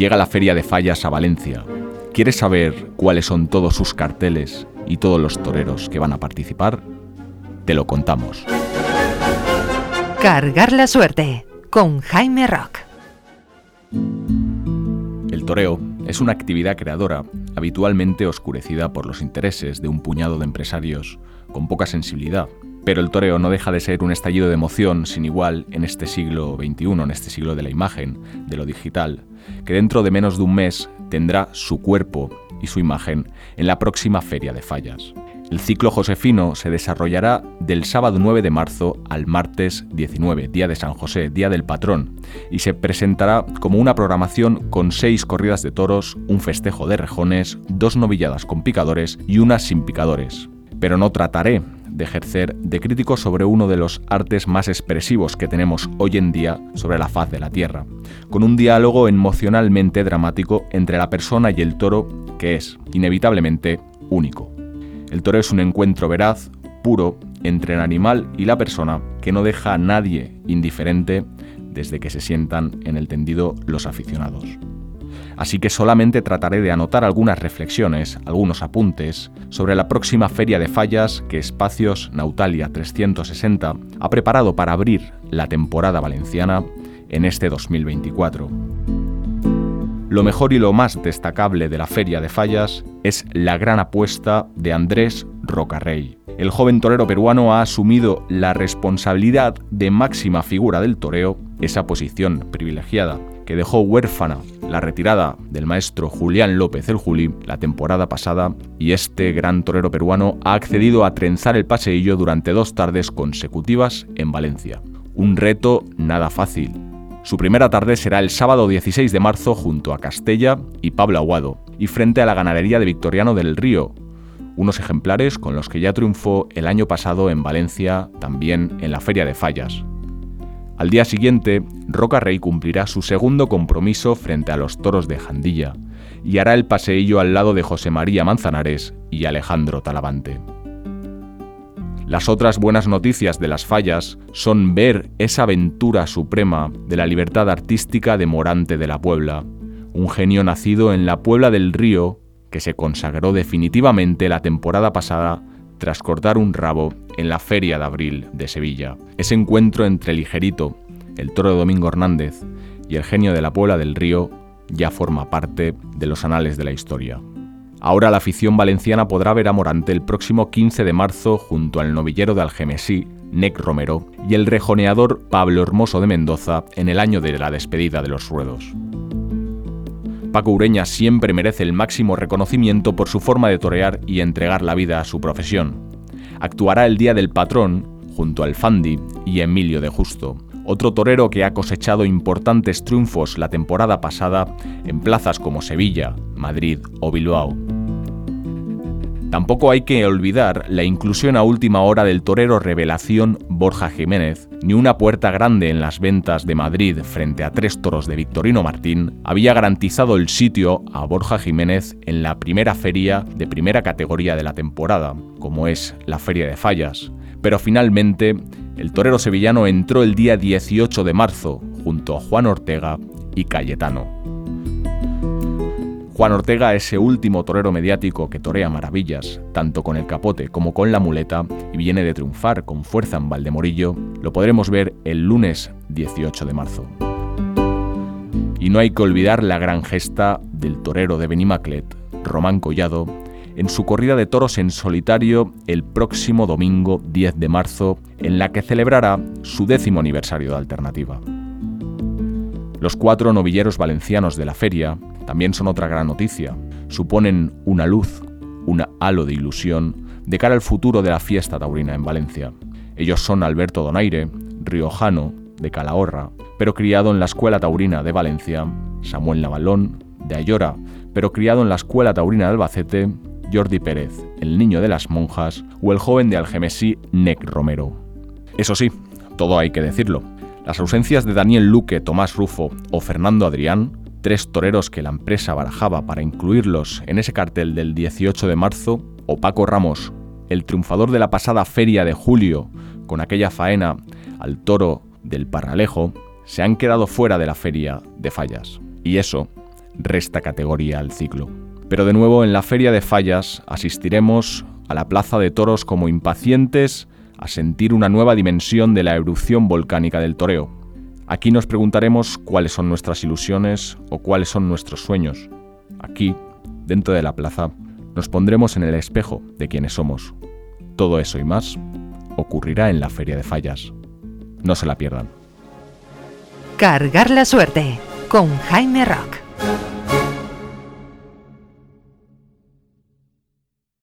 Llega la Feria de Fallas a Valencia. ¿Quieres saber cuáles son todos sus carteles y todos los toreros que van a participar? Te lo contamos. Cargar la suerte con Jaime Rock. El toreo es una actividad creadora habitualmente oscurecida por los intereses de un puñado de empresarios con poca sensibilidad. Pero el toreo no deja de ser un estallido de emoción sin igual en este siglo XXI, en este siglo de la imagen, de lo digital, que dentro de menos de un mes tendrá su cuerpo y su imagen en la próxima Feria de Fallas. El ciclo josefino se desarrollará del sábado 9 de marzo al martes 19, día de San José, día del patrón, y se presentará como una programación con seis corridas de toros, un festejo de rejones, dos novilladas con picadores y una sin picadores. Pero no trataré de ejercer de crítico sobre uno de los artes más expresivos que tenemos hoy en día sobre la faz de la Tierra, con un diálogo emocionalmente dramático entre la persona y el toro que es, inevitablemente, único. El toro es un encuentro veraz, puro, entre el animal y la persona que no deja a nadie indiferente desde que se sientan en el tendido los aficionados. Así que solamente trataré de anotar algunas reflexiones, algunos apuntes, sobre la próxima feria de fallas que Espacios Nautalia 360 ha preparado para abrir la temporada valenciana en este 2024. Lo mejor y lo más destacable de la Feria de Fallas es la gran apuesta de Andrés Rocarrey. El joven torero peruano ha asumido la responsabilidad de máxima figura del toreo, esa posición privilegiada que dejó huérfana la retirada del maestro Julián López el Juli la temporada pasada y este gran torero peruano ha accedido a trenzar el paseillo durante dos tardes consecutivas en Valencia. Un reto nada fácil, su primera tarde será el sábado 16 de marzo junto a Castella y Pablo Aguado, y frente a la ganadería de Victoriano del Río, unos ejemplares con los que ya triunfó el año pasado en Valencia, también en la Feria de Fallas. Al día siguiente, Roca Rey cumplirá su segundo compromiso frente a los toros de Jandilla y hará el paseillo al lado de José María Manzanares y Alejandro Talavante. Las otras buenas noticias de las fallas son ver esa aventura suprema de la libertad artística de Morante de la Puebla, un genio nacido en la Puebla del Río que se consagró definitivamente la temporada pasada tras cortar un rabo en la Feria de Abril de Sevilla. Ese encuentro entre Ligerito, el toro de Domingo Hernández, y el genio de la Puebla del Río ya forma parte de los anales de la historia. Ahora la afición valenciana podrá ver a Morante el próximo 15 de marzo junto al novillero de Algemesí, Nec Romero, y el rejoneador Pablo Hermoso de Mendoza en el año de la despedida de los ruedos. Paco Ureña siempre merece el máximo reconocimiento por su forma de torear y entregar la vida a su profesión. Actuará el día del patrón junto al Fandi y Emilio de Justo, otro torero que ha cosechado importantes triunfos la temporada pasada en plazas como Sevilla, Madrid o Bilbao. Tampoco hay que olvidar la inclusión a última hora del torero revelación Borja Jiménez, ni una puerta grande en las ventas de Madrid frente a tres toros de Victorino Martín había garantizado el sitio a Borja Jiménez en la primera feria de primera categoría de la temporada, como es la Feria de Fallas. Pero finalmente, el torero sevillano entró el día 18 de marzo junto a Juan Ortega y Cayetano. Juan Ortega, ese último torero mediático que torea maravillas, tanto con el capote como con la muleta, y viene de triunfar con fuerza en Valdemorillo, lo podremos ver el lunes 18 de marzo. Y no hay que olvidar la gran gesta del torero de Benimaclet, Román Collado, en su corrida de toros en solitario el próximo domingo 10 de marzo, en la que celebrará su décimo aniversario de alternativa. Los cuatro novilleros valencianos de la feria también son otra gran noticia. Suponen una luz, un halo de ilusión de cara al futuro de la fiesta taurina en Valencia. Ellos son Alberto Donaire, riojano, de Calahorra, pero criado en la Escuela Taurina de Valencia, Samuel Navalón, de Ayora, pero criado en la Escuela Taurina de Albacete, Jordi Pérez, el niño de las monjas, o el joven de Algemesí, Nec Romero. Eso sí, todo hay que decirlo. Las ausencias de Daniel Luque, Tomás Rufo o Fernando Adrián tres toreros que la empresa barajaba para incluirlos en ese cartel del 18 de marzo, o Paco Ramos, el triunfador de la pasada feria de julio, con aquella faena al toro del Parralejo, se han quedado fuera de la feria de fallas. Y eso resta categoría al ciclo. Pero de nuevo en la feria de fallas asistiremos a la plaza de toros como impacientes a sentir una nueva dimensión de la erupción volcánica del toreo. Aquí nos preguntaremos cuáles son nuestras ilusiones o cuáles son nuestros sueños. Aquí, dentro de la plaza, nos pondremos en el espejo de quienes somos. Todo eso y más ocurrirá en la Feria de Fallas. No se la pierdan. Cargar la suerte con Jaime Rock.